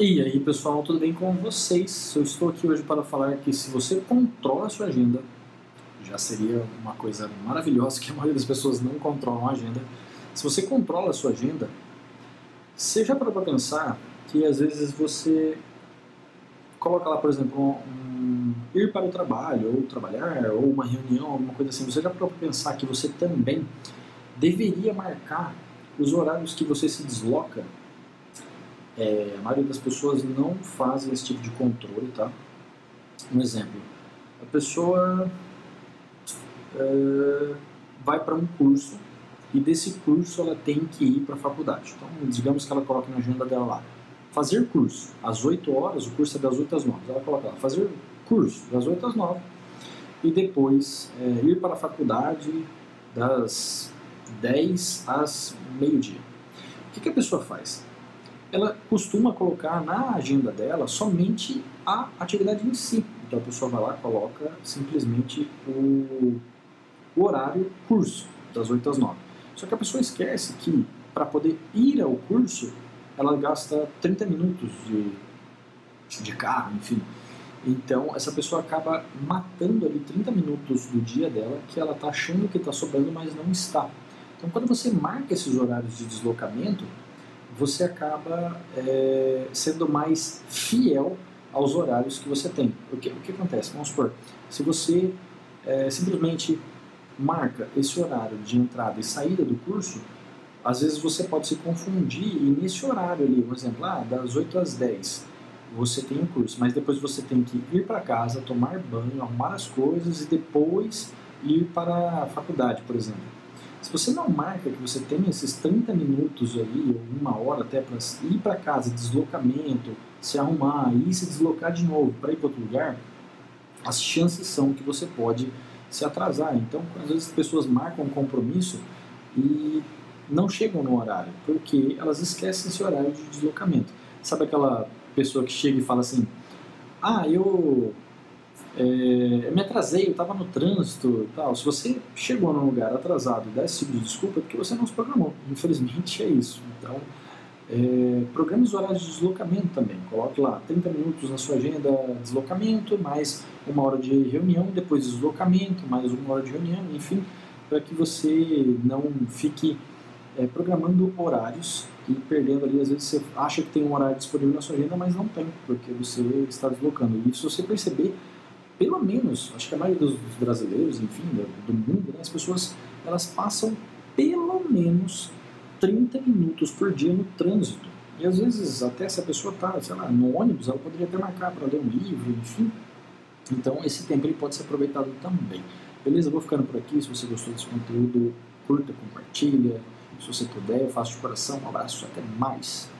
E aí pessoal, tudo bem com vocês? Eu estou aqui hoje para falar que se você controla a sua agenda, já seria uma coisa maravilhosa que a maioria das pessoas não controlam a agenda. Se você controla a sua agenda, seja para pensar que às vezes você coloca lá, por exemplo, um, ir para o trabalho, ou trabalhar, ou uma reunião, alguma coisa assim, você já para pensar que você também deveria marcar os horários que você se desloca é, a maioria das pessoas não fazem esse tipo de controle, tá? Um exemplo, a pessoa é, vai para um curso e desse curso ela tem que ir para a faculdade. Então, digamos que ela coloca na agenda dela lá, fazer curso, às 8 horas, o curso é das 8 às 9, ela coloca lá, fazer curso, das 8 às 9, e depois é, ir para a faculdade das 10 às meio-dia. O que, que a pessoa faz? Ela costuma colocar na agenda dela somente a atividade em si. Então a pessoa vai lá coloca simplesmente o, o horário curso, das 8 às 9. Só que a pessoa esquece que para poder ir ao curso, ela gasta 30 minutos de, de carro, enfim. Então essa pessoa acaba matando ali 30 minutos do dia dela que ela está achando que está sobrando, mas não está. Então quando você marca esses horários de deslocamento, você acaba é, sendo mais fiel aos horários que você tem. O que, o que acontece? Vamos supor, se você é, simplesmente marca esse horário de entrada e saída do curso, às vezes você pode se confundir e nesse horário ali, por exemplo, ah, das 8 às 10, você tem um curso, mas depois você tem que ir para casa, tomar banho, arrumar as coisas e depois ir para a faculdade, por exemplo. Se você não marca que você tem esses 30 minutos aí, ou uma hora até para ir para casa, deslocamento, se arrumar e se deslocar de novo para ir para outro lugar, as chances são que você pode se atrasar. Então, às vezes as pessoas marcam um compromisso e não chegam no horário, porque elas esquecem esse horário de deslocamento. Sabe aquela pessoa que chega e fala assim: Ah, eu é, me atrasei, eu estava no trânsito tal. Se você chegou num lugar atrasado e dá esse tipo de desculpa, é porque você não se programou. Infelizmente é isso. Então, é, programe os horários de deslocamento também. Coloque lá 30 minutos na sua agenda deslocamento, mais uma hora de reunião, depois deslocamento, mais uma hora de reunião, enfim, para que você não fique é, programando horários e perdendo ali, às vezes você acha que tem um horário disponível na sua agenda, mas não tem, porque você está deslocando. E se você perceber, menos, acho que a maioria dos, brasileiros, enfim, do, do mundo, né, as pessoas elas passam pelo menos 30 minutos por dia no trânsito. E às vezes até se a pessoa está, sei lá, no ônibus, ela poderia até marcar para ler um livro, enfim. Então esse tempo ele pode ser aproveitado também. Beleza? Vou ficando por aqui. Se você gostou desse conteúdo, curta, compartilha. Se você puder, eu faço de coração. Um abraço, até mais.